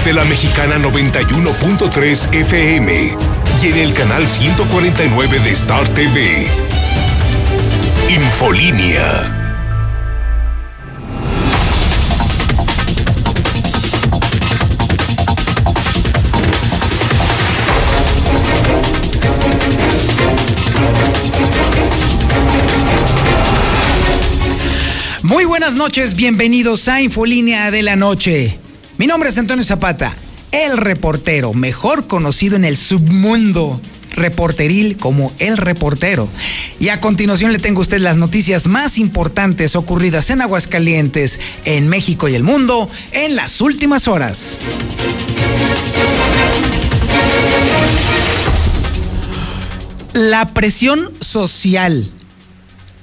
través de la mexicana 91.3 FM y en el canal 149 de Star TV. Infolínea. Muy buenas noches, bienvenidos a Infolínea de la Noche. Mi nombre es Antonio Zapata, el reportero, mejor conocido en el submundo reporteril como el reportero. Y a continuación le tengo a usted las noticias más importantes ocurridas en Aguascalientes, en México y el mundo en las últimas horas. La presión social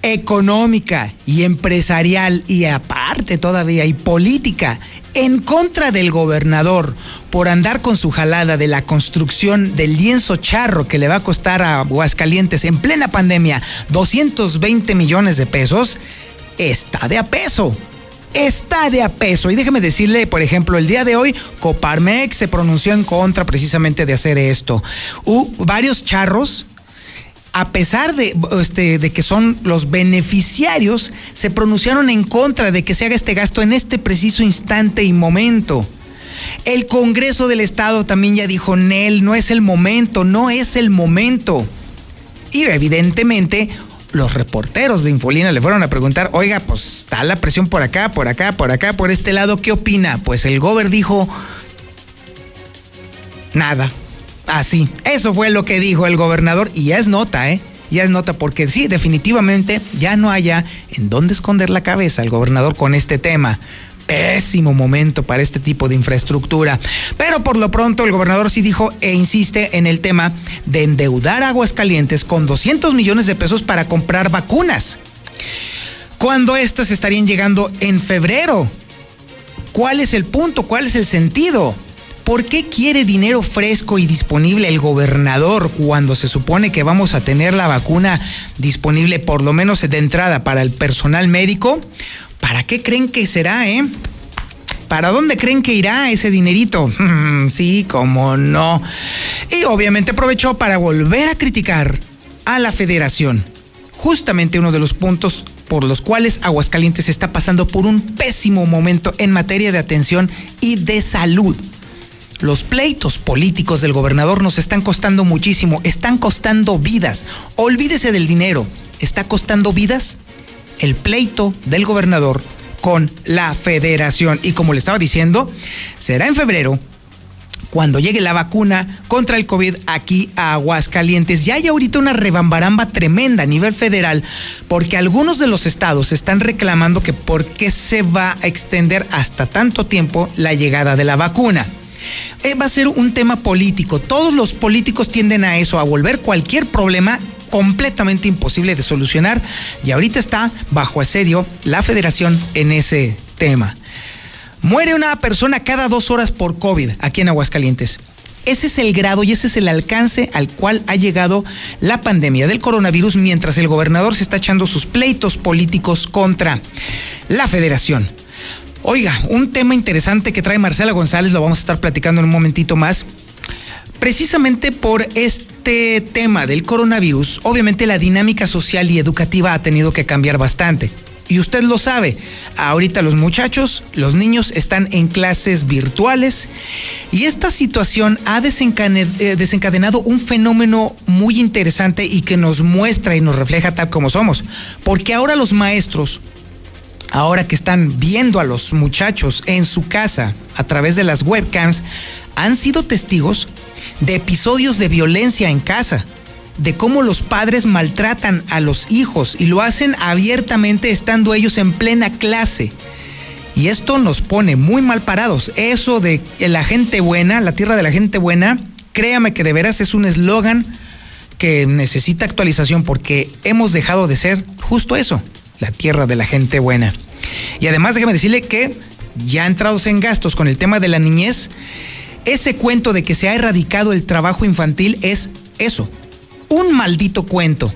económica y empresarial y aparte todavía y política en contra del gobernador por andar con su jalada de la construcción del lienzo charro que le va a costar a Aguascalientes en plena pandemia 220 millones de pesos, está de a peso. Está de a peso. Y déjeme decirle, por ejemplo, el día de hoy, Coparmex se pronunció en contra precisamente de hacer esto. Varios charros a pesar de, este, de que son los beneficiarios, se pronunciaron en contra de que se haga este gasto en este preciso instante y momento. El Congreso del Estado también ya dijo, Nel, no es el momento, no es el momento. Y evidentemente los reporteros de Infolina le fueron a preguntar, oiga, pues está la presión por acá, por acá, por acá, por este lado, ¿qué opina? Pues el gober dijo, nada, Así, eso fue lo que dijo el gobernador y es nota, ¿eh? Ya es nota porque sí, definitivamente ya no haya en dónde esconder la cabeza el gobernador con este tema. Pésimo momento para este tipo de infraestructura. Pero por lo pronto el gobernador sí dijo e insiste en el tema de endeudar a Aguascalientes con 200 millones de pesos para comprar vacunas. Cuando estas estarían llegando en febrero. ¿Cuál es el punto? ¿Cuál es el sentido? ¿Por qué quiere dinero fresco y disponible el gobernador cuando se supone que vamos a tener la vacuna disponible por lo menos de entrada para el personal médico? ¿Para qué creen que será, eh? ¿Para dónde creen que irá ese dinerito? sí, como no. Y obviamente aprovechó para volver a criticar a la federación. Justamente uno de los puntos por los cuales Aguascalientes está pasando por un pésimo momento en materia de atención y de salud. Los pleitos políticos del gobernador nos están costando muchísimo, están costando vidas. Olvídese del dinero, está costando vidas el pleito del gobernador con la federación. Y como le estaba diciendo, será en febrero cuando llegue la vacuna contra el COVID aquí a Aguascalientes. Ya hay ahorita una rebambaramba tremenda a nivel federal porque algunos de los estados están reclamando que por qué se va a extender hasta tanto tiempo la llegada de la vacuna. Eh, va a ser un tema político. Todos los políticos tienden a eso, a volver cualquier problema completamente imposible de solucionar. Y ahorita está bajo asedio la federación en ese tema. Muere una persona cada dos horas por COVID aquí en Aguascalientes. Ese es el grado y ese es el alcance al cual ha llegado la pandemia del coronavirus mientras el gobernador se está echando sus pleitos políticos contra la federación. Oiga, un tema interesante que trae Marcela González, lo vamos a estar platicando en un momentito más. Precisamente por este tema del coronavirus, obviamente la dinámica social y educativa ha tenido que cambiar bastante. Y usted lo sabe, ahorita los muchachos, los niños están en clases virtuales y esta situación ha eh, desencadenado un fenómeno muy interesante y que nos muestra y nos refleja tal como somos. Porque ahora los maestros ahora que están viendo a los muchachos en su casa a través de las webcams, han sido testigos de episodios de violencia en casa, de cómo los padres maltratan a los hijos y lo hacen abiertamente estando ellos en plena clase. Y esto nos pone muy mal parados. Eso de la gente buena, la tierra de la gente buena, créame que de veras es un eslogan que necesita actualización porque hemos dejado de ser justo eso, la tierra de la gente buena. Y además déjame decirle que ya entrados en gastos con el tema de la niñez, ese cuento de que se ha erradicado el trabajo infantil es eso, un maldito cuento.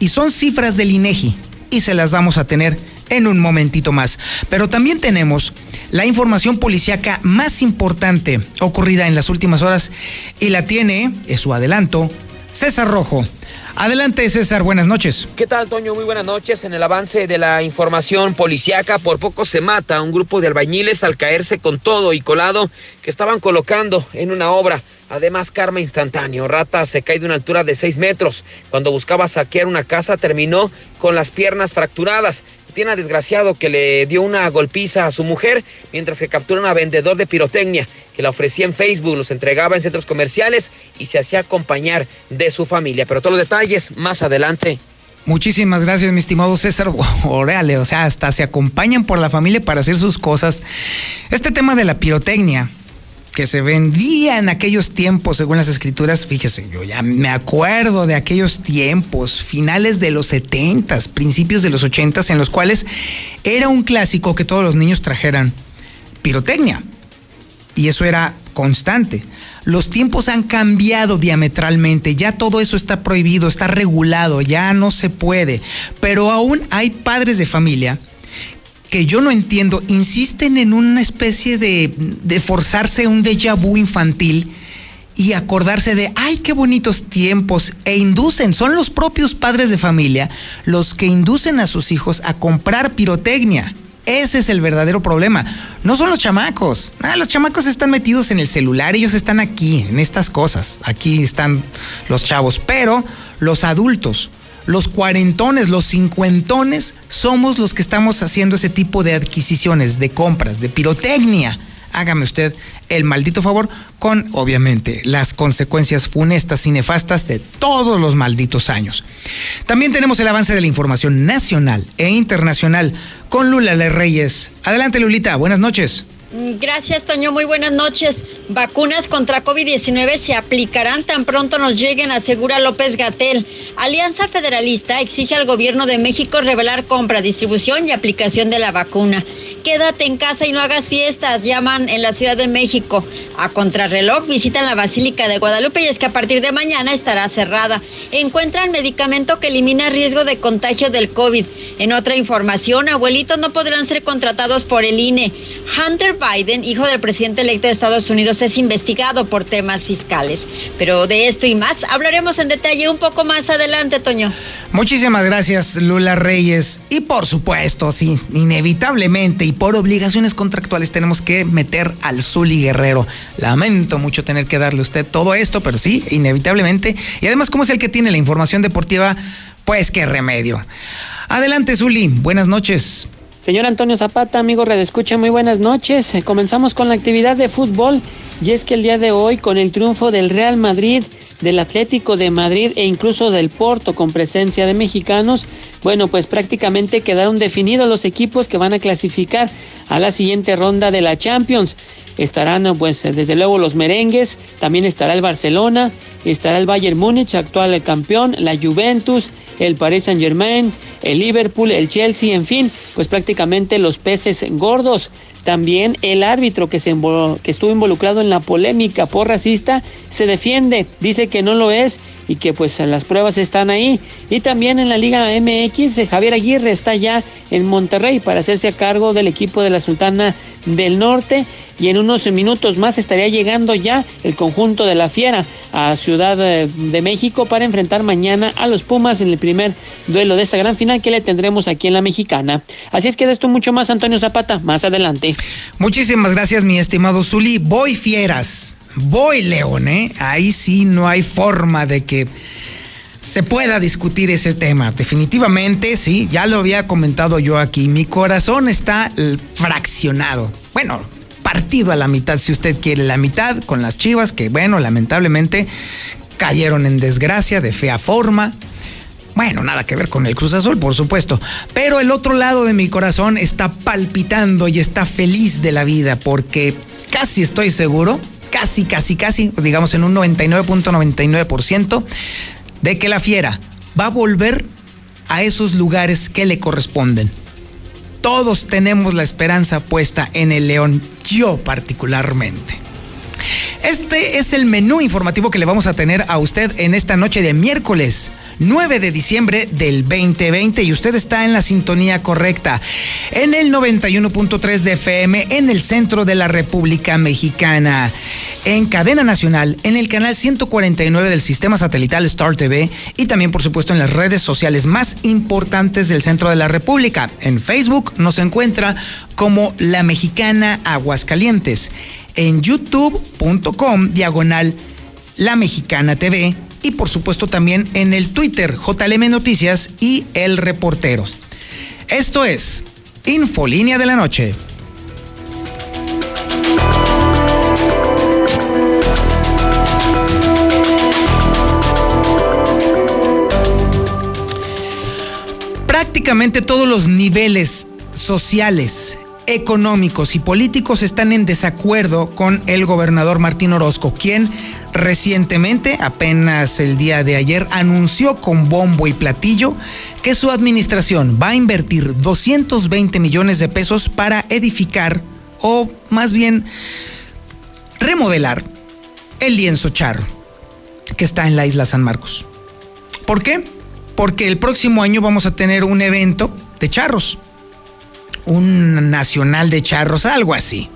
Y son cifras del INEGI y se las vamos a tener en un momentito más. Pero también tenemos la información policíaca más importante ocurrida en las últimas horas y la tiene, es su adelanto, César Rojo. Adelante, César, buenas noches. ¿Qué tal, Toño? Muy buenas noches. En el avance de la información policiaca, por poco se mata un grupo de albañiles al caerse con todo y colado que estaban colocando en una obra. Además, karma instantáneo. Rata se cae de una altura de 6 metros. Cuando buscaba saquear una casa, terminó con las piernas fracturadas. Tiene a desgraciado que le dio una golpiza a su mujer, mientras que capturan a vendedor de pirotecnia que la ofrecía en Facebook, los entregaba en centros comerciales y se hacía acompañar de su familia. Pero todos los detalles más adelante. Muchísimas gracias, mi estimado César. Órale, o sea, hasta se acompañan por la familia para hacer sus cosas. Este tema de la pirotecnia que se vendía en aquellos tiempos, según las escrituras, fíjese, yo ya me acuerdo de aquellos tiempos, finales de los 70, principios de los 80, en los cuales era un clásico que todos los niños trajeran pirotecnia. Y eso era constante. Los tiempos han cambiado diametralmente, ya todo eso está prohibido, está regulado, ya no se puede. Pero aún hay padres de familia que yo no entiendo, insisten en una especie de, de forzarse un déjà vu infantil y acordarse de, ay, qué bonitos tiempos, e inducen, son los propios padres de familia los que inducen a sus hijos a comprar pirotecnia. Ese es el verdadero problema. No son los chamacos. Ah, los chamacos están metidos en el celular, ellos están aquí, en estas cosas. Aquí están los chavos. Pero los adultos, los cuarentones, los cincuentones, somos los que estamos haciendo ese tipo de adquisiciones, de compras, de pirotecnia. Hágame usted el maldito favor con, obviamente, las consecuencias funestas y nefastas de todos los malditos años. También tenemos el avance de la información nacional e internacional con Lula Le Reyes. Adelante, Lulita. Buenas noches. Gracias, Toño. Muy buenas noches. Vacunas contra COVID-19 se aplicarán tan pronto nos lleguen, asegura López Gatel. Alianza Federalista exige al gobierno de México revelar compra, distribución y aplicación de la vacuna. Quédate en casa y no hagas fiestas, llaman en la Ciudad de México. A contrarreloj visitan la Basílica de Guadalupe y es que a partir de mañana estará cerrada. Encuentran medicamento que elimina riesgo de contagio del COVID. En otra información, abuelitos no podrán ser contratados por el INE. Hunter Biden, hijo del presidente electo de Estados Unidos, es investigado por temas fiscales. Pero de esto y más hablaremos en detalle un poco más adelante, Toño. Muchísimas gracias, Lula Reyes. Y por supuesto, sí, inevitablemente y por obligaciones contractuales tenemos que meter al Zuli Guerrero. Lamento mucho tener que darle a usted todo esto, pero sí, inevitablemente. Y además, como es el que tiene la información deportiva, pues qué remedio. Adelante, Zuli. Buenas noches. Señor Antonio Zapata, amigo Redescucha, muy buenas noches. Eh, comenzamos con la actividad de fútbol y es que el día de hoy con el triunfo del Real Madrid, del Atlético de Madrid e incluso del Porto con presencia de mexicanos, bueno, pues prácticamente quedaron definidos los equipos que van a clasificar a la siguiente ronda de la Champions. Estarán pues desde luego los merengues, también estará el Barcelona, estará el Bayern Múnich, actual campeón, la Juventus, el Paris Saint Germain, el Liverpool, el Chelsea, en fin, pues prácticamente los peces gordos. También el árbitro que, estuvo involucrado en la polémica por racista se defiende, dice que no lo es y que pues las pruebas están ahí. Y también en la Liga MX, Javier Aguirre está ya en Monterrey para hacerse a cargo del equipo de la Sultana del Norte y en unos minutos más estaría llegando ya el conjunto de la Fiera a Ciudad eh, de México para enfrentar mañana a los Pumas en el primer duelo de esta gran final que le tendremos aquí en la Mexicana. Así es que de esto mucho más Antonio Zapata más adelante. Muchísimas gracias mi estimado Zuli. Voy fieras. Voy León, ¿eh? Ahí sí no hay forma de que se pueda discutir ese tema. Definitivamente, sí, ya lo había comentado yo aquí. Mi corazón está fraccionado. Bueno, partido a la mitad, si usted quiere, la mitad con las chivas, que bueno, lamentablemente cayeron en desgracia de fea forma. Bueno, nada que ver con el Cruz Azul, por supuesto. Pero el otro lado de mi corazón está palpitando y está feliz de la vida porque casi estoy seguro, casi, casi, casi, digamos en un 99.99% de que la fiera va a volver a esos lugares que le corresponden todos tenemos la esperanza puesta en el león, yo particularmente. Este es el menú informativo que le vamos a tener a usted en esta noche de miércoles 9 de diciembre del 2020 y usted está en la sintonía correcta en el 91.3 de FM en el centro de la República Mexicana. En cadena nacional, en el canal 149 del sistema satelital Star TV y también por supuesto en las redes sociales más importantes del centro de la República. En Facebook nos encuentra como La Mexicana Aguascalientes. En youtube.com diagonal La Mexicana TV y por supuesto también en el Twitter JLM Noticias y El Reportero. Esto es Infolínea de la Noche. Prácticamente todos los niveles sociales, económicos y políticos están en desacuerdo con el gobernador Martín Orozco, quien recientemente, apenas el día de ayer, anunció con bombo y platillo que su administración va a invertir 220 millones de pesos para edificar o más bien remodelar el lienzo charro que está en la isla San Marcos. ¿Por qué? Porque el próximo año vamos a tener un evento de charros un nacional de charros, algo así.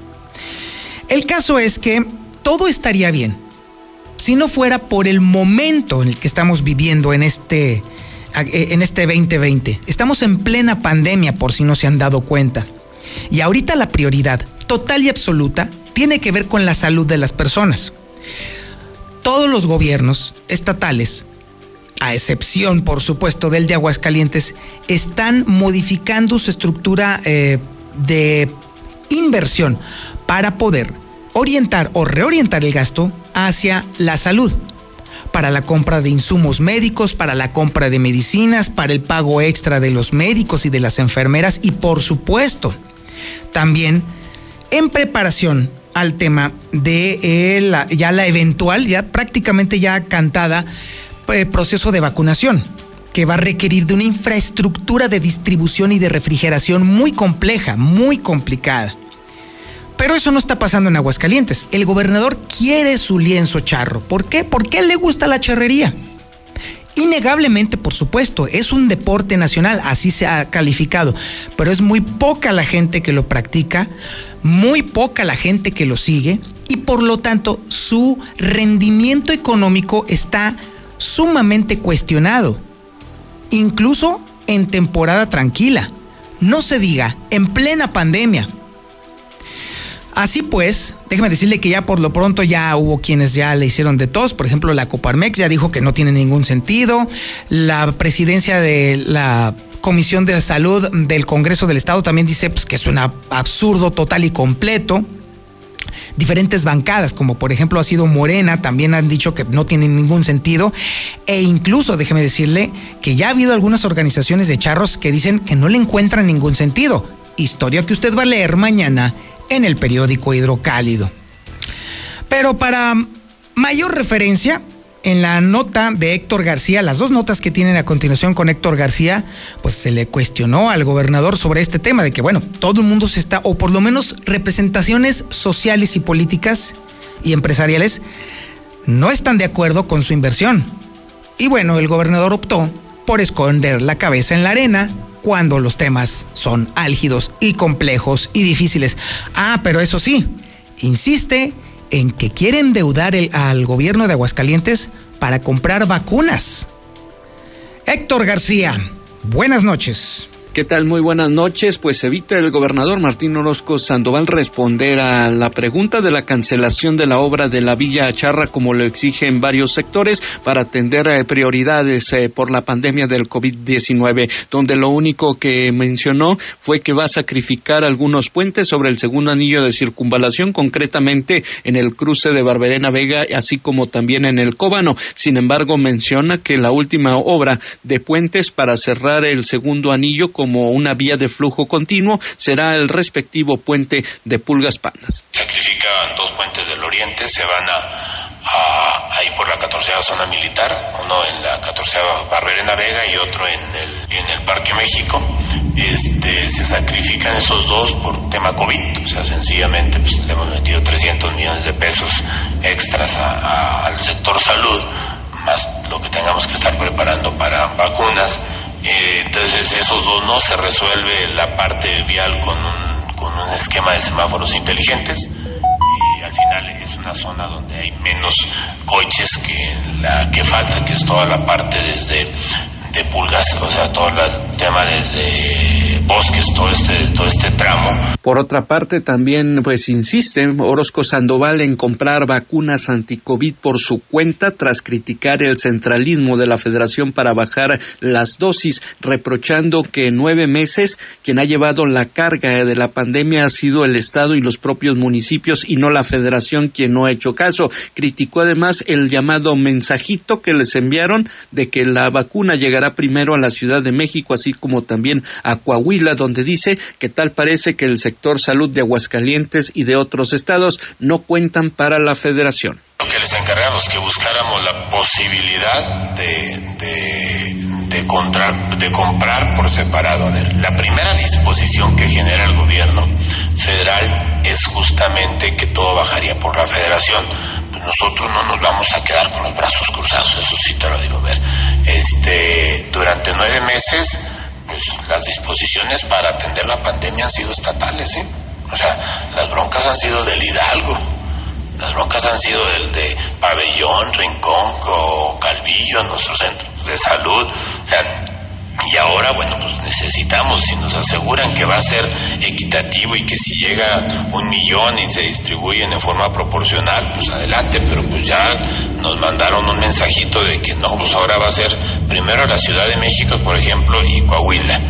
El caso es que todo estaría bien si no fuera por el momento en el que estamos viviendo en este, en este 2020. Estamos en plena pandemia por si no se han dado cuenta. Y ahorita la prioridad total y absoluta tiene que ver con la salud de las personas. Todos los gobiernos estatales a excepción, por supuesto, del de Aguascalientes, están modificando su estructura eh, de inversión para poder orientar o reorientar el gasto hacia la salud, para la compra de insumos médicos, para la compra de medicinas, para el pago extra de los médicos y de las enfermeras y por supuesto, también en preparación al tema de eh, ya la eventual, ya prácticamente ya cantada eh, proceso de vacunación que va a requerir de una infraestructura de distribución y de refrigeración muy compleja, muy complicada. Pero eso no está pasando en Aguascalientes. El gobernador quiere su lienzo charro. ¿Por qué? Porque le gusta la charrería. Innegablemente, por supuesto, es un deporte nacional, así se ha calificado, pero es muy poca la gente que lo practica, muy poca la gente que lo sigue y por lo tanto su rendimiento económico está sumamente cuestionado, incluso en temporada tranquila, no se diga, en plena pandemia. Así pues, déjeme decirle que ya por lo pronto ya hubo quienes ya le hicieron de tos. Por ejemplo, la Coparmex ya dijo que no tiene ningún sentido. La presidencia de la Comisión de Salud del Congreso del Estado también dice pues, que es un absurdo total y completo diferentes bancadas, como por ejemplo ha sido Morena, también han dicho que no tiene ningún sentido. E incluso, déjeme decirle, que ya ha habido algunas organizaciones de charros que dicen que no le encuentran ningún sentido. Historia que usted va a leer mañana en el periódico Hidrocálido. Pero para mayor referencia, en la nota de Héctor García, las dos notas que tienen a continuación con Héctor García, pues se le cuestionó al gobernador sobre este tema de que, bueno, todo el mundo se está, o por lo menos representaciones sociales y políticas y empresariales, no están de acuerdo con su inversión. Y bueno, el gobernador optó por esconder la cabeza en la arena cuando los temas son álgidos y complejos y difíciles. Ah, pero eso sí, insiste en que quiere endeudar al gobierno de Aguascalientes para comprar vacunas. Héctor García, buenas noches. ¿Qué tal? Muy buenas noches. Pues evita el gobernador Martín Orozco Sandoval responder a la pregunta de la cancelación de la obra de la Villa Charra como lo exigen varios sectores para atender a prioridades eh, por la pandemia del COVID-19, donde lo único que mencionó fue que va a sacrificar algunos puentes sobre el segundo anillo de circunvalación, concretamente en el cruce de Barberena Vega, así como también en el Cóbano. Sin embargo, menciona que la última obra de puentes para cerrar el segundo anillo con como una vía de flujo continuo será el respectivo puente de Pulgas Pandas. Sacrifican dos puentes del oriente, se van a, a, ir por la 14 zona militar, uno en la 14 Barberena Vega y otro en el, en el Parque México. Este, se sacrifican esos dos por tema COVID, o sea, sencillamente pues, le hemos metido 300 millones de pesos extras al sector salud, más lo que tengamos que estar preparando para vacunas. Eh, entonces, esos dos no se resuelve la parte vial con un, con un esquema de semáforos inteligentes. Y al final es una zona donde hay menos coches que la que falta, que es toda la parte desde de pulgas, o sea, todo el tema desde bosques, todo este, todo este tramo. Por otra parte, también pues insiste Orozco Sandoval en comprar vacunas anticovid por su cuenta tras criticar el centralismo de la federación para bajar las dosis, reprochando que en nueve meses quien ha llevado la carga de la pandemia ha sido el Estado y los propios municipios y no la federación quien no ha hecho caso. Criticó además el llamado mensajito que les enviaron de que la vacuna llegará primero a la Ciudad de México, así como también a Coahuila, donde dice que tal parece que el sector salud de Aguascalientes y de otros estados no cuentan para la federación. Lo que les encargamos que buscáramos la posibilidad de, de, de, de comprar por separado. La primera disposición que genera el gobierno federal es justamente que todo bajaría por la federación nosotros no nos vamos a quedar con los brazos cruzados, eso sí te lo digo, ver. Este, durante nueve meses, pues las disposiciones para atender la pandemia han sido estatales, ¿sí? O sea, las broncas han sido del Hidalgo, las broncas han sido del de Pabellón, Rincón o Calvillo, nuestros centros de salud. O sea, y ahora, bueno, pues necesitamos, si nos aseguran que va a ser equitativo y que si llega un millón y se distribuyen en forma proporcional, pues adelante, pero pues ya nos mandaron un mensajito de que no, pues ahora va a ser primero la Ciudad de México, por ejemplo, y Coahuila.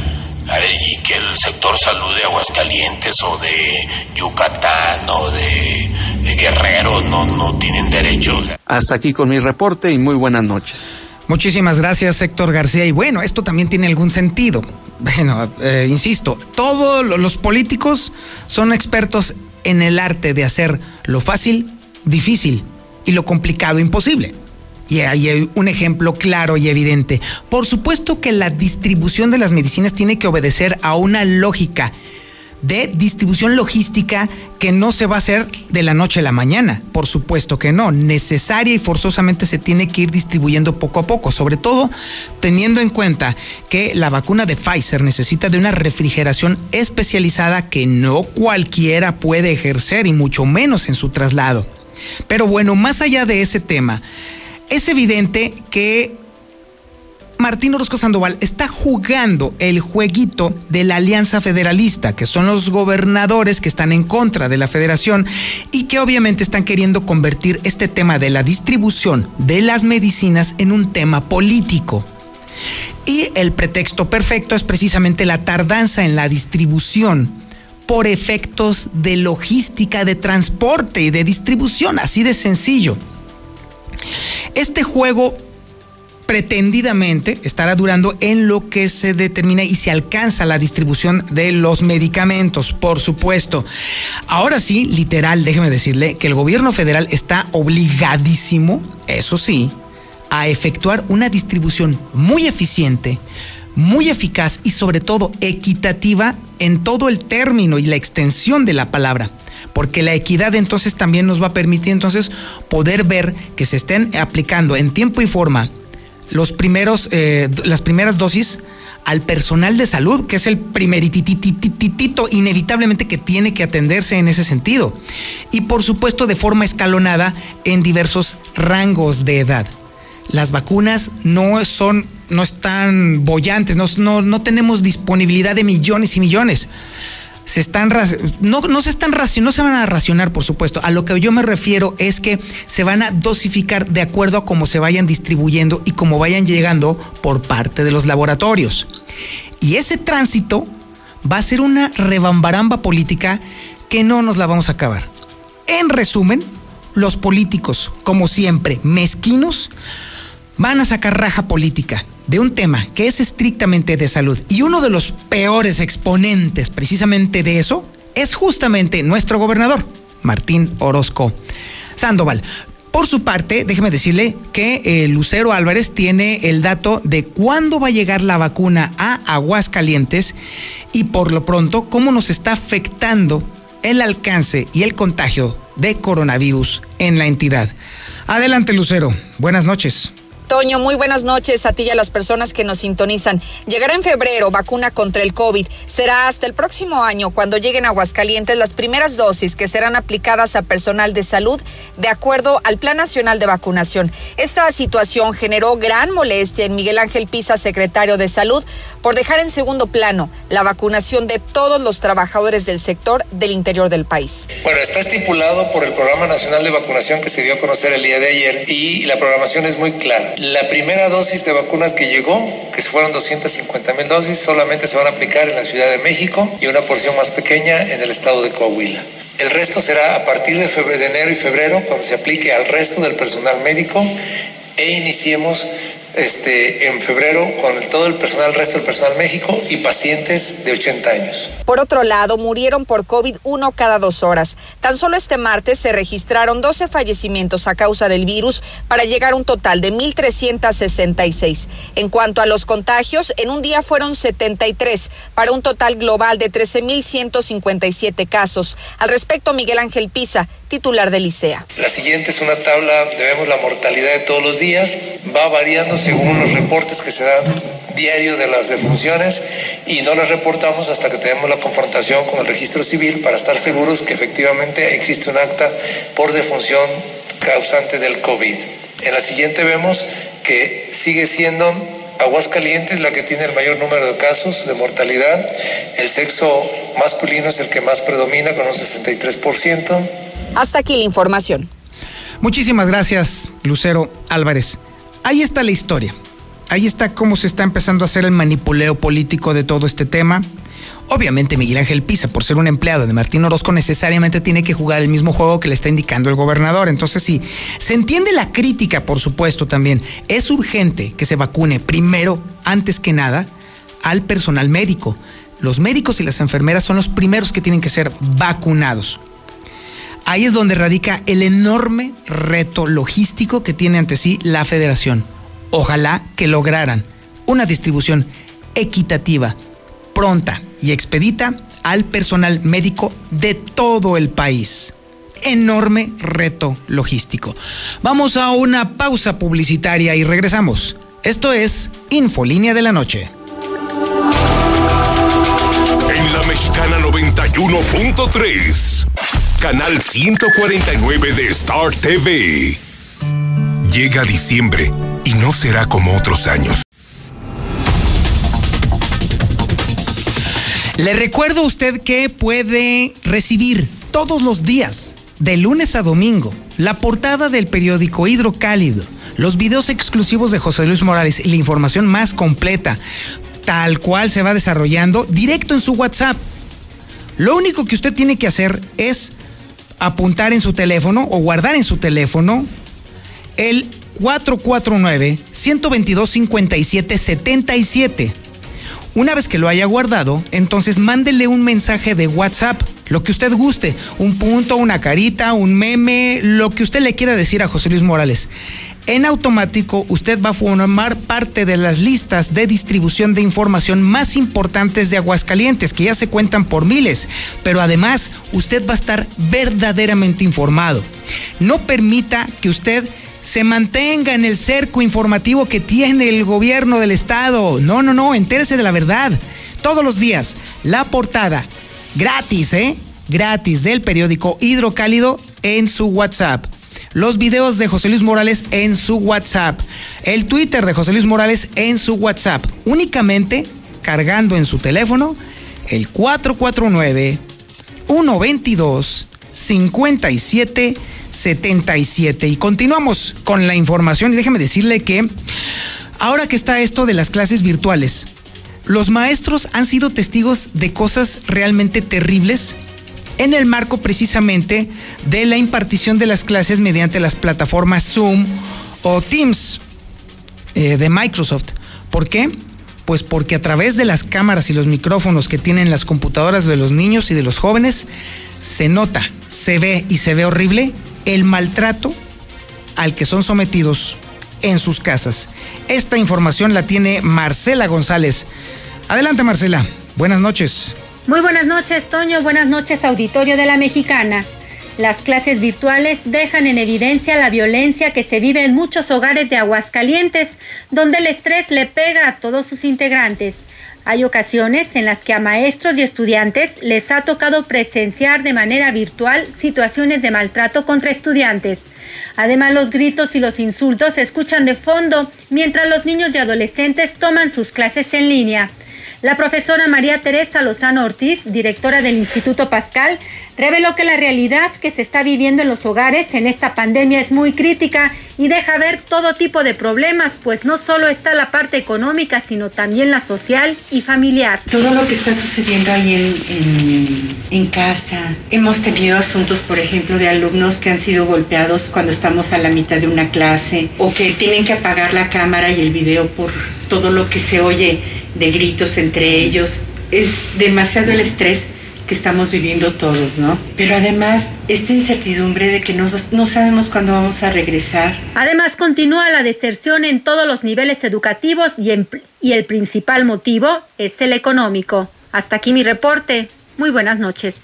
Y que el sector salud de Aguascalientes o de Yucatán o de, Guerrero no, no tienen derecho. Hasta aquí con mi reporte y muy buenas noches. Muchísimas gracias, Héctor García. Y bueno, esto también tiene algún sentido. Bueno, eh, insisto, todos los políticos son expertos en el arte de hacer lo fácil, difícil y lo complicado, imposible. Y hay un ejemplo claro y evidente. Por supuesto que la distribución de las medicinas tiene que obedecer a una lógica de distribución logística que no se va a hacer de la noche a la mañana. Por supuesto que no. Necesaria y forzosamente se tiene que ir distribuyendo poco a poco, sobre todo teniendo en cuenta que la vacuna de Pfizer necesita de una refrigeración especializada que no cualquiera puede ejercer y mucho menos en su traslado. Pero bueno, más allá de ese tema, es evidente que Martín Orozco Sandoval está jugando el jueguito de la Alianza Federalista, que son los gobernadores que están en contra de la federación y que obviamente están queriendo convertir este tema de la distribución de las medicinas en un tema político. Y el pretexto perfecto es precisamente la tardanza en la distribución por efectos de logística, de transporte y de distribución, así de sencillo. Este juego pretendidamente estará durando en lo que se determina y se alcanza la distribución de los medicamentos, por supuesto. Ahora sí, literal, déjeme decirle que el gobierno federal está obligadísimo, eso sí, a efectuar una distribución muy eficiente, muy eficaz y sobre todo equitativa en todo el término y la extensión de la palabra porque la equidad entonces también nos va a permitir entonces poder ver que se estén aplicando en tiempo y forma los primeros, eh, las primeras dosis al personal de salud, que es el primeritititito inevitablemente que tiene que atenderse en ese sentido. Y por supuesto de forma escalonada en diversos rangos de edad. Las vacunas no son, no están bollantes, no, no, no tenemos disponibilidad de millones y millones se están no, no se están no se van a racionar, por supuesto. A lo que yo me refiero es que se van a dosificar de acuerdo a cómo se vayan distribuyendo y cómo vayan llegando por parte de los laboratorios. Y ese tránsito va a ser una rebambaramba política que no nos la vamos a acabar. En resumen, los políticos, como siempre, mezquinos, van a sacar raja política de un tema que es estrictamente de salud y uno de los peores exponentes precisamente de eso es justamente nuestro gobernador, Martín Orozco Sandoval. Por su parte, déjeme decirle que eh, Lucero Álvarez tiene el dato de cuándo va a llegar la vacuna a Aguascalientes y por lo pronto cómo nos está afectando el alcance y el contagio de coronavirus en la entidad. Adelante, Lucero. Buenas noches. Toño, muy buenas noches a ti y a las personas que nos sintonizan. Llegará en febrero vacuna contra el COVID. Será hasta el próximo año cuando lleguen a Aguascalientes las primeras dosis que serán aplicadas a personal de salud de acuerdo al Plan Nacional de Vacunación. Esta situación generó gran molestia en Miguel Ángel Pisa, secretario de Salud, por dejar en segundo plano la vacunación de todos los trabajadores del sector del interior del país. Bueno, está estipulado por el Programa Nacional de Vacunación que se dio a conocer el día de ayer y la programación es muy clara. La primera dosis de vacunas que llegó, que fueron 250 mil dosis, solamente se van a aplicar en la Ciudad de México y una porción más pequeña en el estado de Coahuila. El resto será a partir de, febrero, de enero y febrero, cuando se aplique al resto del personal médico e iniciemos este, en febrero con todo el personal, el resto del personal México y pacientes de 80 años. Por otro lado, murieron por COVID uno cada dos horas. Tan solo este martes se registraron 12 fallecimientos a causa del virus para llegar a un total de 1.366. En cuanto a los contagios, en un día fueron 73 para un total global de 13.157 casos. Al respecto, Miguel Ángel Pisa, titular del ICEA. La siguiente es una tabla, vemos la mortalidad de todos los días, va variando según los reportes que se dan diario de las defunciones y no las reportamos hasta que tenemos la confrontación con el registro civil para estar seguros que efectivamente existe un acta por defunción causante del COVID. En la siguiente vemos que sigue siendo Aguascalientes la que tiene el mayor número de casos de mortalidad. El sexo masculino es el que más predomina con un 63%. Hasta aquí la información. Muchísimas gracias, Lucero Álvarez. Ahí está la historia. Ahí está cómo se está empezando a hacer el manipuleo político de todo este tema. Obviamente Miguel Ángel Pisa, por ser un empleado de Martín Orozco, necesariamente tiene que jugar el mismo juego que le está indicando el gobernador. Entonces sí, se entiende la crítica, por supuesto, también. Es urgente que se vacune primero, antes que nada, al personal médico. Los médicos y las enfermeras son los primeros que tienen que ser vacunados. Ahí es donde radica el enorme reto logístico que tiene ante sí la federación. Ojalá que lograran una distribución equitativa, pronta y expedita al personal médico de todo el país. Enorme reto logístico. Vamos a una pausa publicitaria y regresamos. Esto es Infolínea de la Noche. En la Mexicana 91.3 canal 149 de Star TV. Llega diciembre y no será como otros años. Le recuerdo a usted que puede recibir todos los días, de lunes a domingo, la portada del periódico Hidrocálido, los videos exclusivos de José Luis Morales y la información más completa, tal cual se va desarrollando, directo en su WhatsApp. Lo único que usted tiene que hacer es apuntar en su teléfono o guardar en su teléfono el 449-122-5777. Una vez que lo haya guardado, entonces mándele un mensaje de WhatsApp, lo que usted guste, un punto, una carita, un meme, lo que usted le quiera decir a José Luis Morales. En automático, usted va a formar parte de las listas de distribución de información más importantes de Aguascalientes, que ya se cuentan por miles, pero además usted va a estar verdaderamente informado. No permita que usted se mantenga en el cerco informativo que tiene el gobierno del estado. No, no, no, entérese de la verdad. Todos los días, la portada gratis, ¿eh? Gratis del periódico Hidrocálido en su WhatsApp. Los videos de José Luis Morales en su WhatsApp. El Twitter de José Luis Morales en su WhatsApp. Únicamente cargando en su teléfono el 449 122 57 77. Y continuamos con la información y déjeme decirle que ahora que está esto de las clases virtuales, los maestros han sido testigos de cosas realmente terribles en el marco precisamente de la impartición de las clases mediante las plataformas Zoom o Teams eh, de Microsoft. ¿Por qué? Pues porque a través de las cámaras y los micrófonos que tienen las computadoras de los niños y de los jóvenes, se nota, se ve y se ve horrible el maltrato al que son sometidos en sus casas. Esta información la tiene Marcela González. Adelante Marcela, buenas noches. Muy buenas noches, Toño. Buenas noches, auditorio de la Mexicana. Las clases virtuales dejan en evidencia la violencia que se vive en muchos hogares de Aguascalientes, donde el estrés le pega a todos sus integrantes. Hay ocasiones en las que a maestros y estudiantes les ha tocado presenciar de manera virtual situaciones de maltrato contra estudiantes. Además, los gritos y los insultos se escuchan de fondo mientras los niños y adolescentes toman sus clases en línea. La profesora María Teresa Lozano Ortiz, directora del Instituto Pascal, reveló que la realidad que se está viviendo en los hogares en esta pandemia es muy crítica y deja ver todo tipo de problemas, pues no solo está la parte económica, sino también la social y familiar. Todo lo que está sucediendo ahí en, en, casa. Hemos tenido asuntos, por ejemplo, de alumnos que han sido golpeados cuando estamos a la mitad de una clase o que tienen que apagar la cámara y el video por todo lo que se oye de gritos entre ellos. Es demasiado el estrés que estamos viviendo todos, ¿no? Pero además, esta incertidumbre de que no, no sabemos cuándo vamos a regresar. Además, continúa la deserción en todos los niveles educativos y, y el principal motivo es el económico. Hasta aquí mi reporte. Muy buenas noches.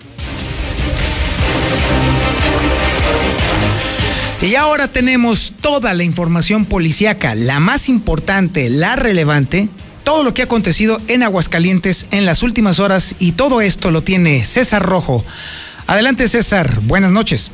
Y ahora tenemos toda la información policíaca, la más importante, la relevante, todo lo que ha acontecido en Aguascalientes en las últimas horas y todo esto lo tiene César Rojo. Adelante César, buenas noches.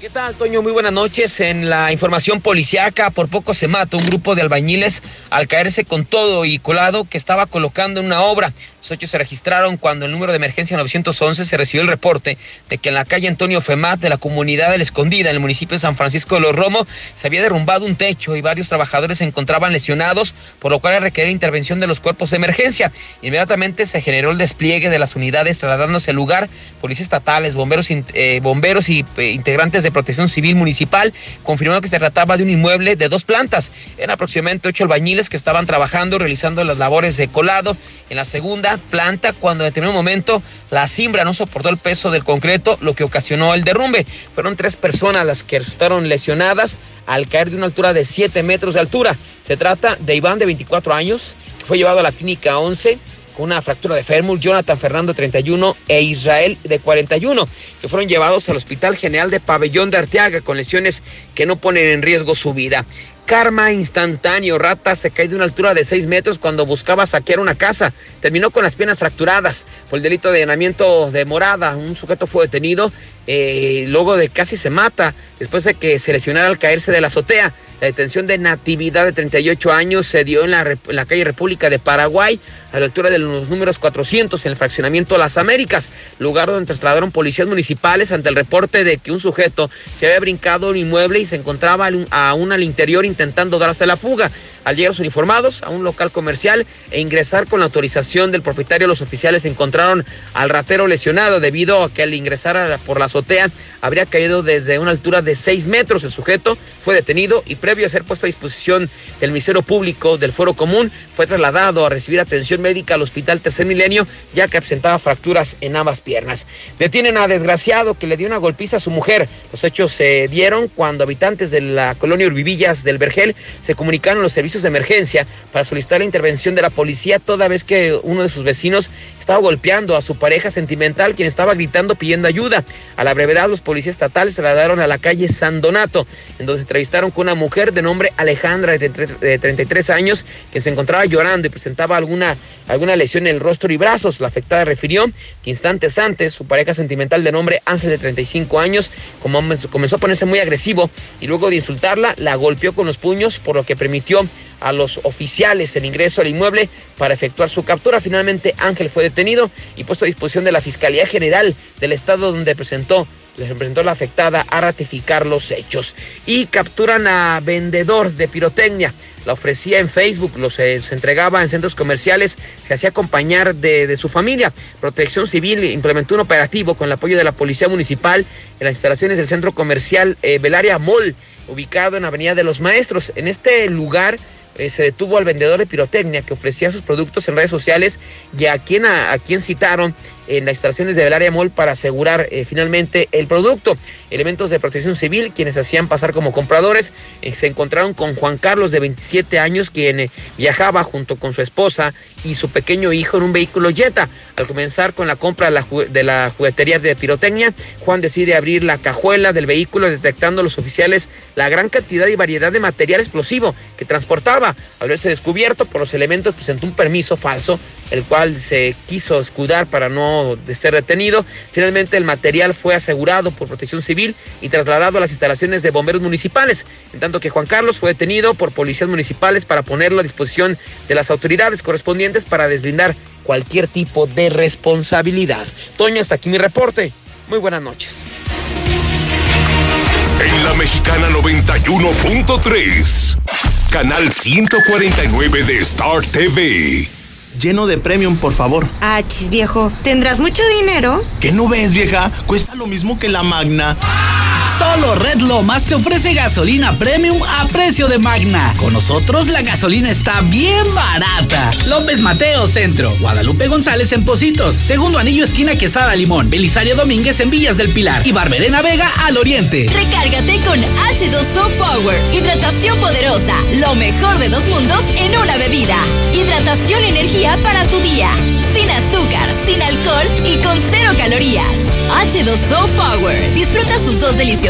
¿Qué tal, Toño? Muy buenas noches. En la información policiaca, por poco se mata un grupo de albañiles al caerse con todo y colado que estaba colocando en una obra. Los hechos se registraron cuando el número de emergencia 911 se recibió el reporte de que en la calle Antonio Femat de la comunidad de la Escondida, en el municipio de San Francisco de los Romo, se había derrumbado un techo y varios trabajadores se encontraban lesionados, por lo cual requería intervención de los cuerpos de emergencia. Inmediatamente se generó el despliegue de las unidades trasladándose al lugar, policías estatales, bomberos, eh, bomberos y eh, integrantes de protección civil municipal confirmaron que se trataba de un inmueble de dos plantas. Eran aproximadamente ocho albañiles que estaban trabajando, realizando las labores de colado. En la segunda planta cuando en determinado momento la cimbra no soportó el peso del concreto, lo que ocasionó el derrumbe. Fueron tres personas las que resultaron lesionadas al caer de una altura de 7 metros de altura. Se trata de Iván de 24 años, que fue llevado a la clínica 11 con una fractura de fémur, Jonathan Fernando 31 e Israel de 41, que fueron llevados al Hospital General de Pabellón de Arteaga con lesiones que no ponen en riesgo su vida. Karma instantáneo. Rata se cae de una altura de 6 metros cuando buscaba saquear una casa. Terminó con las piernas fracturadas por el delito de allanamiento de morada. Un sujeto fue detenido eh, luego de casi se mata después de que se lesionara al caerse de la azotea. La detención de Natividad de 38 años se dio en la, en la calle República de Paraguay, a la altura de los números 400 en el fraccionamiento Las Américas, lugar donde trasladaron policías municipales ante el reporte de que un sujeto se había brincado un inmueble y se encontraba aún al interior intentando darse la fuga. Al llegar los uniformados a un local comercial e ingresar con la autorización del propietario, los oficiales encontraron al ratero lesionado debido a que al ingresar por la azotea habría caído desde una altura de 6 metros. El sujeto fue detenido y previo a ser puesto a disposición del Ministerio Público del Foro Común, fue trasladado a recibir atención médica al Hospital Tercer Milenio, ya que presentaba fracturas en ambas piernas. Detienen a desgraciado que le dio una golpiza a su mujer. Los hechos se dieron cuando habitantes de la colonia Urbivillas del Vergel se comunicaron a los servicios de emergencia para solicitar la intervención de la policía toda vez que uno de sus vecinos estaba golpeando a su pareja sentimental, quien estaba gritando pidiendo ayuda. A la brevedad, los policías estatales se trasladaron a la calle San Donato, en donde se entrevistaron con una mujer de nombre Alejandra, de 33 años, que se encontraba llorando y presentaba alguna, alguna lesión en el rostro y brazos. La afectada refirió que instantes antes, su pareja sentimental de nombre Ángel, de 35 años, comenzó a ponerse muy agresivo y luego de insultarla, la golpeó con los puños, por lo que permitió a los oficiales el ingreso al inmueble para efectuar su captura. Finalmente Ángel fue detenido y puesto a disposición de la Fiscalía General del Estado donde presentó les representó la afectada a ratificar los hechos. Y capturan a vendedor de pirotecnia. La ofrecía en Facebook, los, eh, se entregaba en centros comerciales, se hacía acompañar de, su familia. Protección Civil implementó un operativo con el apoyo de la Policía Municipal en las instalaciones del centro comercial eh, Belaria Mall, ubicado en Avenida de los Maestros. En este lugar eh, se detuvo al vendedor de pirotecnia que ofrecía sus productos en redes sociales y a quien, a, quien citaron en las instalaciones del área mall para asegurar eh, finalmente el producto. Elementos de protección civil, quienes hacían pasar como compradores, eh, se encontraron con Juan Carlos de 27 años, quien eh, viajaba junto con su esposa y su pequeño hijo en un vehículo Jetta. Al comenzar con la compra de la, juguetería de pirotecnia, Juan decide abrir la cajuela del vehículo detectando a los oficiales la gran cantidad y variedad de material explosivo que transportaba. Al verse descubierto por los elementos, presentó un permiso falso, el cual se quiso escudar para no ser detenido. Finalmente el material fue asegurado por protección civil y trasladado a las instalaciones de bomberos municipales, en tanto que Juan Carlos fue detenido por policías municipales para ponerlo a disposición de las autoridades correspondientes para deslindar cualquier tipo de responsabilidad. Toño, hasta aquí mi reporte. Muy buenas noches. En la mexicana 91.3, canal 149 de Star TV. Lleno de premium, por favor. Ah, chis, viejo. ¿Tendrás mucho dinero? ¿Qué no ves, vieja? Cuesta lo mismo que la magna. Solo Red Lomas te ofrece gasolina premium a precio de magna. Con nosotros la gasolina está bien barata. López Mateo Centro, Guadalupe González en Positos, Segundo Anillo Esquina Quesada Limón, Belisario Domínguez en Villas del Pilar y Barberena Vega al Oriente. Recárgate con H2O Power, hidratación poderosa, lo mejor de dos mundos en una bebida. Hidratación y energía para tu día, sin azúcar, sin alcohol y con cero calorías. H2O Power. Disfruta sus dos deliciosos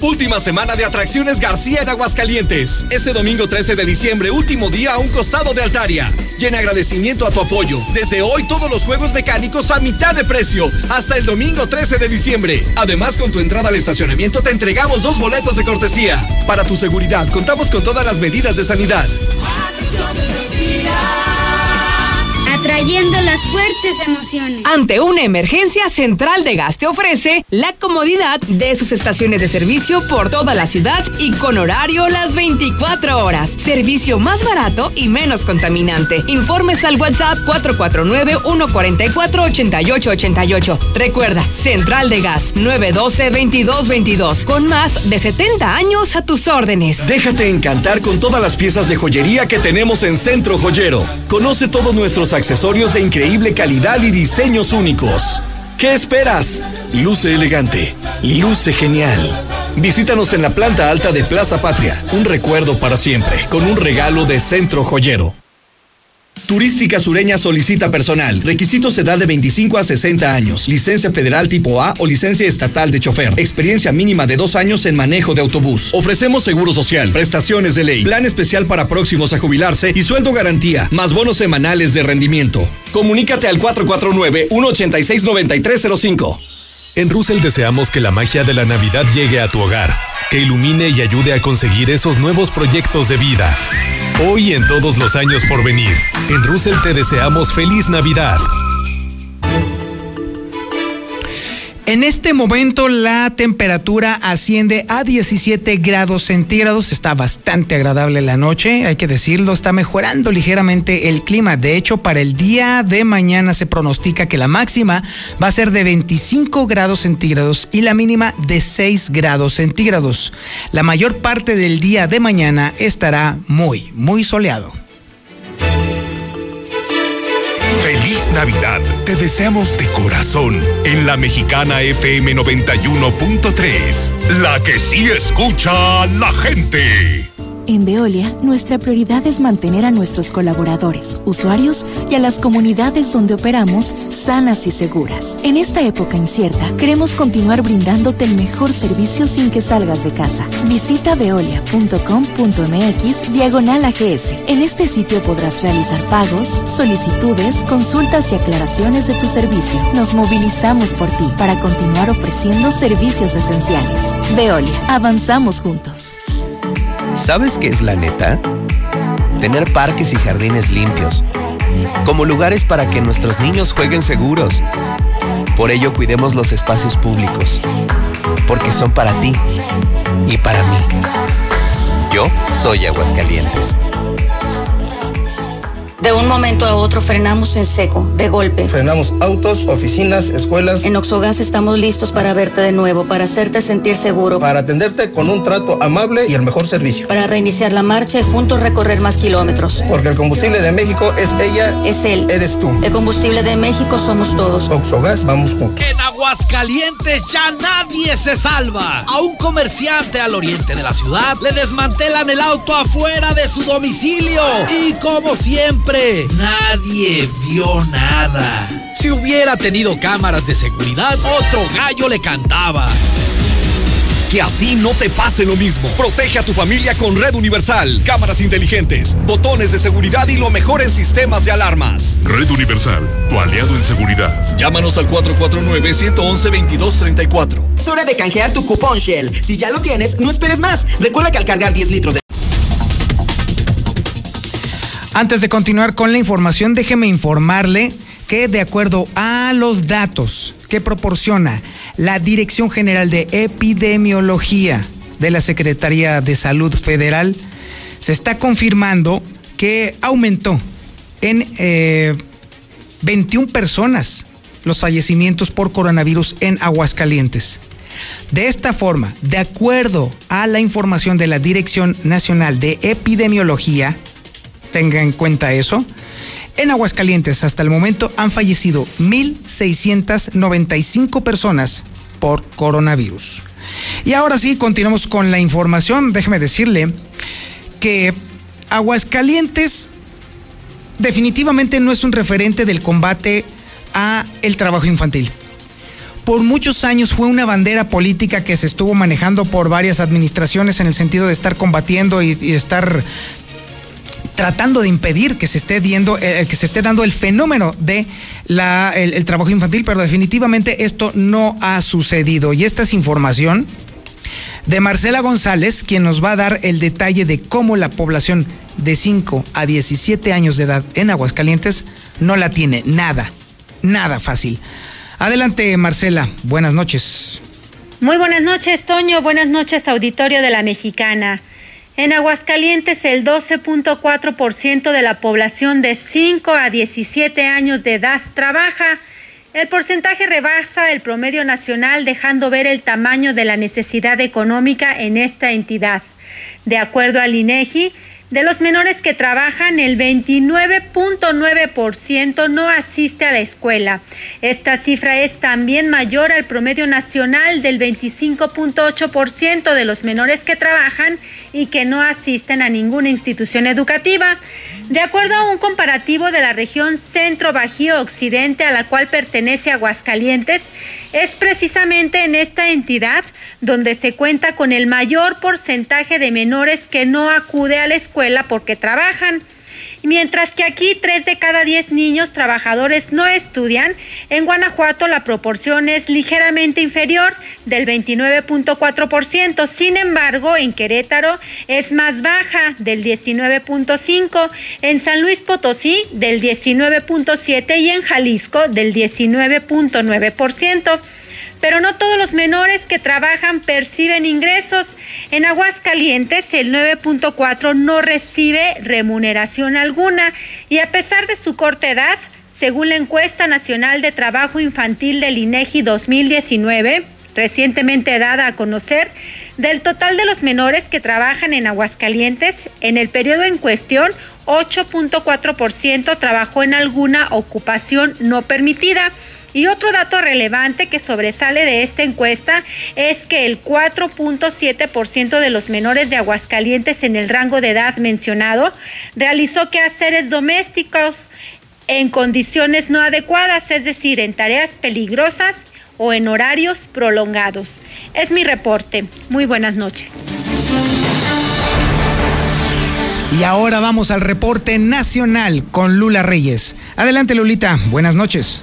Última semana de atracciones García en Aguascalientes. Este domingo 13 de diciembre, último día a un costado de Altaria. Y en agradecimiento a tu apoyo, desde hoy todos los juegos mecánicos a mitad de precio, hasta el domingo 13 de diciembre. Además, con tu entrada al estacionamiento te entregamos dos boletos de cortesía. Para tu seguridad, contamos con todas las medidas de sanidad. Trayendo las fuertes emociones. Ante una emergencia, Central de Gas te ofrece la comodidad de sus estaciones de servicio por toda la ciudad y con horario las 24 horas. Servicio más barato y menos contaminante. Informes al WhatsApp 449-144-8888. Recuerda, Central de Gas 912-2222. Con más de 70 años a tus órdenes. Déjate encantar con todas las piezas de joyería que tenemos en Centro Joyero. Conoce todos nuestros accesorios de increíble calidad y diseños únicos. ¿Qué esperas? Luce elegante, luce genial. Visítanos en la planta alta de Plaza Patria, un recuerdo para siempre, con un regalo de Centro Joyero. Turística Sureña solicita personal. Requisitos edad de 25 a 60 años. Licencia federal tipo A o licencia estatal de chofer. Experiencia mínima de dos años en manejo de autobús. Ofrecemos seguro social, prestaciones de ley, plan especial para próximos a jubilarse y sueldo garantía, más bonos semanales de rendimiento. Comunícate al 449-186-9305. En Russell deseamos que la magia de la Navidad llegue a tu hogar, que ilumine y ayude a conseguir esos nuevos proyectos de vida. Hoy y en todos los años por venir, en Russell te deseamos feliz Navidad. En este momento la temperatura asciende a 17 grados centígrados. Está bastante agradable la noche, hay que decirlo. Está mejorando ligeramente el clima. De hecho, para el día de mañana se pronostica que la máxima va a ser de 25 grados centígrados y la mínima de 6 grados centígrados. La mayor parte del día de mañana estará muy, muy soleado. Feliz Navidad. Te deseamos de corazón en la mexicana FM 91.3, la que sí escucha a la gente. En Veolia, nuestra prioridad es mantener a nuestros colaboradores, usuarios y a las comunidades donde operamos sanas y seguras. En esta época incierta, queremos continuar brindándote el mejor servicio sin que salgas de casa. Visita veolia.com.mx diagonal AGS. En este sitio podrás realizar pagos, solicitudes, consultas y aclaraciones de tu servicio. Nos movilizamos por ti para continuar ofreciendo servicios esenciales. Veolia, avanzamos juntos. ¿Sabes qué es la neta? Tener parques y jardines limpios, como lugares para que nuestros niños jueguen seguros Por ello cuidemos los espacios públicos, porque son para ti y para mí. Yo soy Aguascalientes. De un momento a otro frenamos en seco, de golpe. Frenamos autos, oficinas, escuelas. En Oxogas estamos listos para verte de nuevo, para hacerte sentir seguro. Para atenderte con un trato amable y el mejor servicio. Para reiniciar la marcha y juntos recorrer más kilómetros. Porque el combustible de México es ella. Es él. Eres tú. El combustible de México somos todos. Oxogas, vamos juntos. En Aguascalientes ya nadie se salva. A un comerciante al oriente de la ciudad le desmantelan el auto afuera de su domicilio. Y como siempre, nadie vio nada. Si hubiera tenido cámaras de seguridad, otro gallo le cantaba. Que a ti no te pase lo mismo. Protege a tu familia con Red Universal, cámaras inteligentes, botones de seguridad y lo mejor en sistemas de alarmas. Red Universal, tu aliado en seguridad. Llámanos al 449-111-2234. Es hora de canjear tu cupón Shell. Si ya lo tienes, no esperes más. Recuerda que al cargar 10 litros de Antes de continuar con la información, déjeme informarle que de acuerdo a los datos que proporciona la Dirección General de Epidemiología de la Secretaría de Salud Federal, se está confirmando que aumentó en eh, 21 personas los fallecimientos por coronavirus en Aguascalientes. De esta forma, de acuerdo a la información de la Dirección Nacional de Epidemiología, tenga en cuenta eso. En Aguascalientes hasta el momento han fallecido 1.695 personas por coronavirus. Y ahora sí, continuamos con la información. Déjeme decirle que Aguascalientes definitivamente no es un referente del combate a el trabajo infantil. Por muchos años fue una bandera política que se estuvo manejando por varias administraciones en el sentido de estar combatiendo y, y estar tratando de impedir que se esté diendo, eh, que se esté dando el fenómeno de la, el, el, trabajo infantil, pero definitivamente esto no ha sucedido. Y esta es información de Marcela González, quien nos va a dar el detalle de cómo la población de 5 a 17 años de edad en Aguascalientes no la tiene nada, nada fácil. Adelante, Marcela. Buenas noches. Muy buenas noches, Toño. Buenas noches, auditorio de la Mexicana. En Aguascalientes, el 12.4% de la población de 5 a 17 años de edad trabaja. El porcentaje rebasa el promedio nacional, dejando ver el tamaño de la necesidad económica en esta entidad. De acuerdo al INEGI, de los menores que trabajan, el 29.9% no asiste a la escuela. Esta cifra es también mayor al promedio nacional del 25.8% de los menores que trabajan y que no asisten a ninguna institución educativa. De acuerdo a un comparativo de la región Centro Bajío Occidente a la cual pertenece Aguascalientes, es precisamente en esta entidad donde se cuenta con el mayor porcentaje de menores que no acude a la escuela porque trabajan. Mientras que aquí 3 de cada 10 niños trabajadores no estudian, en Guanajuato la proporción es ligeramente inferior, del 29.4%. Sin embargo, en Querétaro es más baja, del 19.5%, en San Luis Potosí del 19.7% y en Jalisco del 19.9% pero no todos los menores que trabajan perciben ingresos. En Aguascalientes el 9.4 no recibe remuneración alguna y a pesar de su corta edad, según la encuesta nacional de trabajo infantil del INEGI 2019, recientemente dada a conocer, del total de los menores que trabajan en Aguascalientes, en el periodo en cuestión, 8.4% trabajó en alguna ocupación no permitida. Y otro dato relevante que sobresale de esta encuesta es que el 4.7% de los menores de Aguascalientes en el rango de edad mencionado realizó quehaceres domésticos en condiciones no adecuadas, es decir, en tareas peligrosas o en horarios prolongados. Es mi reporte. Muy buenas noches. Y ahora vamos al reporte nacional con Lula Reyes. Adelante, Lulita. Buenas noches.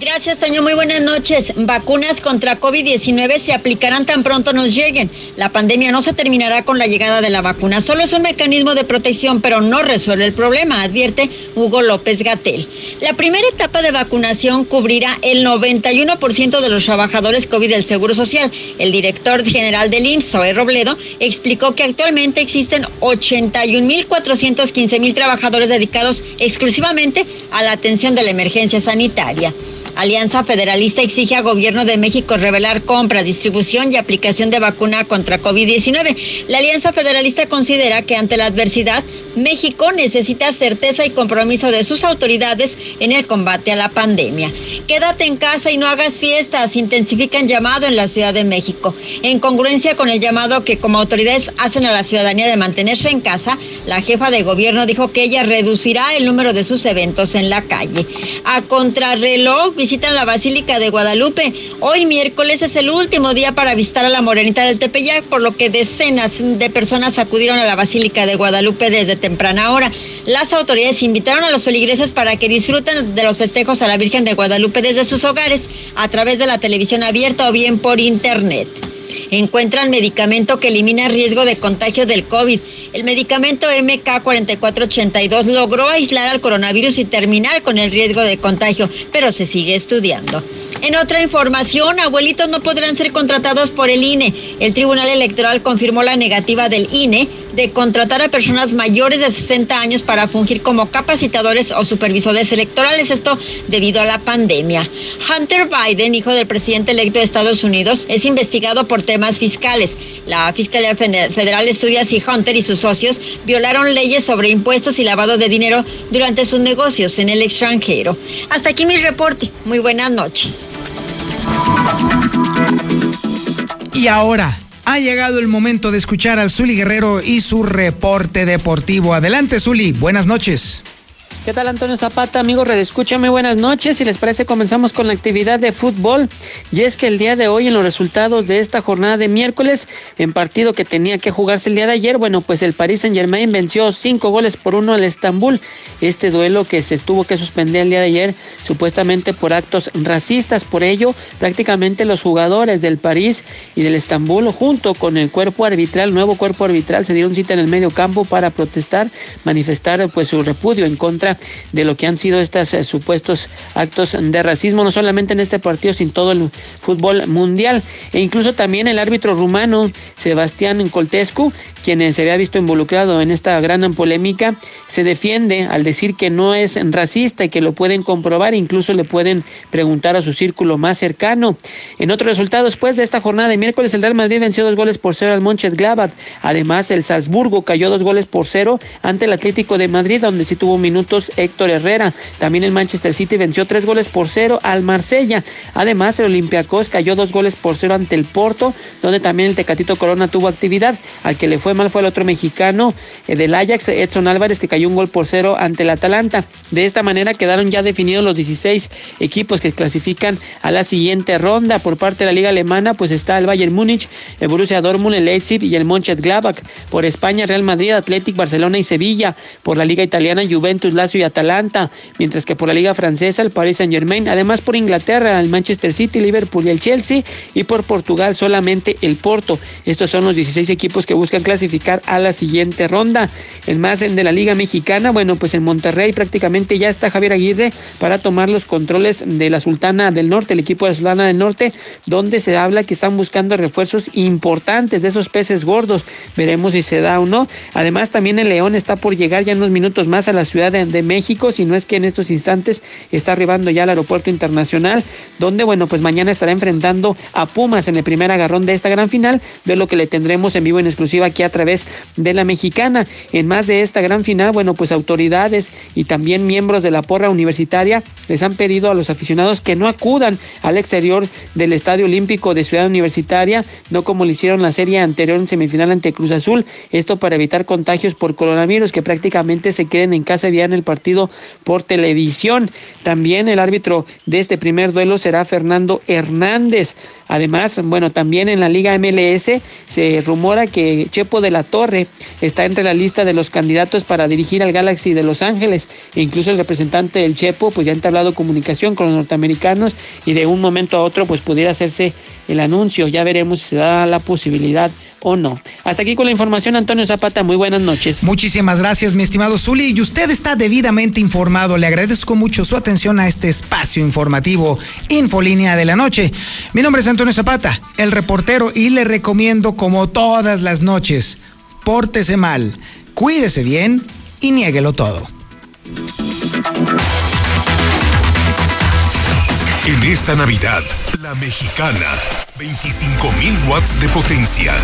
Gracias, Toño. Muy buenas noches. Vacunas contra COVID-19 se aplicarán tan pronto nos lleguen. La pandemia no se terminará con la llegada de la vacuna. Solo es un mecanismo de protección, pero no resuelve el problema, advierte Hugo López Gatel. La primera etapa de vacunación cubrirá el 91% de los trabajadores COVID del Seguro Social. El director general del IMSS, Zoe Robledo, explicó que actualmente existen 81.415 mil trabajadores dedicados exclusivamente a la atención de la emergencia sanitaria. Alianza Federalista exige a Gobierno de México revelar compra, distribución y aplicación de vacuna contra COVID-19. La Alianza Federalista considera que ante la adversidad, México necesita certeza y compromiso de sus autoridades en el combate a la pandemia. Quédate en casa y no hagas fiestas, intensifican llamado en la Ciudad de México. En congruencia con el llamado que como autoridades hacen a la ciudadanía de mantenerse en casa, la jefa de gobierno dijo que ella reducirá el número de sus eventos en la calle. A contrarreloj, visitan la Basílica de Guadalupe. Hoy miércoles es el último día para visitar a la Morenita del Tepeyac, por lo que decenas de personas acudieron a la Basílica de Guadalupe desde temprana hora. Las autoridades invitaron a los feligreses para que disfruten de los festejos a la Virgen de Guadalupe desde sus hogares, a través de la televisión abierta o bien por internet encuentran medicamento que elimina el riesgo de contagio del COVID. El medicamento MK4482 logró aislar al coronavirus y terminar con el riesgo de contagio, pero se sigue estudiando. En otra información, abuelitos no podrán ser contratados por el INE. El Tribunal Electoral confirmó la negativa del INE de contratar a personas mayores de 60 años para fungir como capacitadores o supervisores electorales, esto debido a la pandemia. Hunter Biden, hijo del presidente electo de Estados Unidos, es investigado por temas fiscales. La Fiscalía Federal estudia si Hunter y sus socios violaron leyes sobre impuestos y lavado de dinero durante sus negocios en el extranjero. Hasta aquí mi reporte. Muy buenas noches. Y ahora ha llegado el momento de escuchar al Zuli Guerrero y su reporte deportivo. Adelante, Zuli. Buenas noches. ¿Qué tal Antonio Zapata, amigos? Redescúchame, buenas noches. Si les parece, comenzamos con la actividad de fútbol. Y es que el día de hoy, en los resultados de esta jornada de miércoles, en partido que tenía que jugarse el día de ayer, bueno, pues el Paris Saint Germain venció cinco goles por uno al Estambul. Este duelo que se tuvo que suspender el día de ayer, supuestamente por actos racistas. Por ello, prácticamente los jugadores del París y del Estambul, junto con el cuerpo arbitral, nuevo cuerpo arbitral, se dieron cita en el medio campo para protestar, manifestar pues su repudio en contra de lo que han sido estos eh, supuestos actos de racismo, no solamente en este partido, sino todo el fútbol mundial. E incluso también el árbitro rumano, Sebastián Coltescu, quien se había visto involucrado en esta gran polémica, se defiende al decir que no es racista y que lo pueden comprobar, incluso le pueden preguntar a su círculo más cercano. En otro resultado, después de esta jornada de miércoles, el Real Madrid venció dos goles por cero al Mönchengladbach. Además, el Salzburgo cayó dos goles por cero ante el Atlético de Madrid, donde sí tuvo minutos Héctor Herrera. También el Manchester City venció tres goles por cero al Marsella. Además, el Olympiacos cayó dos goles por cero ante el Porto, donde también el Tecatito Corona tuvo actividad. Al que le fue mal fue el otro mexicano eh, del Ajax, Edson Álvarez, que cayó un gol por cero ante el Atalanta. De esta manera quedaron ya definidos los 16 equipos que clasifican a la siguiente ronda. Por parte de la Liga Alemana, pues está el Bayern Múnich, el Borussia Dortmund, el Leipzig y el Mönchengladbach. Por España, Real Madrid, Athletic, Barcelona y Sevilla. Por la Liga Italiana, Juventus, Lazio y Atalanta, mientras que por la Liga Francesa el Paris Saint Germain, además por Inglaterra el Manchester City, Liverpool y el Chelsea, y por Portugal solamente el Porto. Estos son los 16 equipos que buscan clasificar a la siguiente ronda. El más de la Liga Mexicana, bueno, pues en Monterrey prácticamente ya está Javier Aguirre para tomar los controles de la Sultana del Norte, el equipo de Sultana del Norte, donde se habla que están buscando refuerzos importantes de esos peces gordos. Veremos si se da o no. Además, también el León está por llegar ya unos minutos más a la Ciudad de, de México si no es que en estos instantes está arribando ya al aeropuerto internacional, donde, bueno, pues mañana estará enfrentando a Pumas en el primer agarrón de esta gran final, de lo que le tendremos en vivo en exclusiva aquí a través de la mexicana. En más de esta gran final, bueno, pues autoridades y también miembros de la porra universitaria les han pedido a los aficionados que no acudan al exterior del Estadio Olímpico de Ciudad Universitaria, no como lo hicieron la serie anterior en semifinal ante Cruz Azul, esto para evitar contagios por coronavirus, que prácticamente se queden en casa y vean el partido por televisión. También el árbitro de este primer duelo será Fernando Hernández. Además, bueno, también en la Liga MLS se rumora que Chepo de la Torre está entre la lista de los candidatos para dirigir al Galaxy de Los Ángeles. E incluso el representante del Chepo pues ya ha entablado comunicación con los norteamericanos y de un momento a otro pues pudiera hacerse el anuncio. Ya veremos si se da la posibilidad o no. Hasta aquí con la información, Antonio Zapata. Muy buenas noches. Muchísimas gracias, mi estimado Zuli. Y usted está debidamente informado. Le agradezco mucho su atención a este espacio informativo Infolínea de la Noche. Mi nombre es Antonio Zapata, el reportero, y le recomiendo, como todas las noches, pórtese mal, cuídese bien y niéguelo todo. En esta Navidad, la mexicana, 25 mil watts de potencia.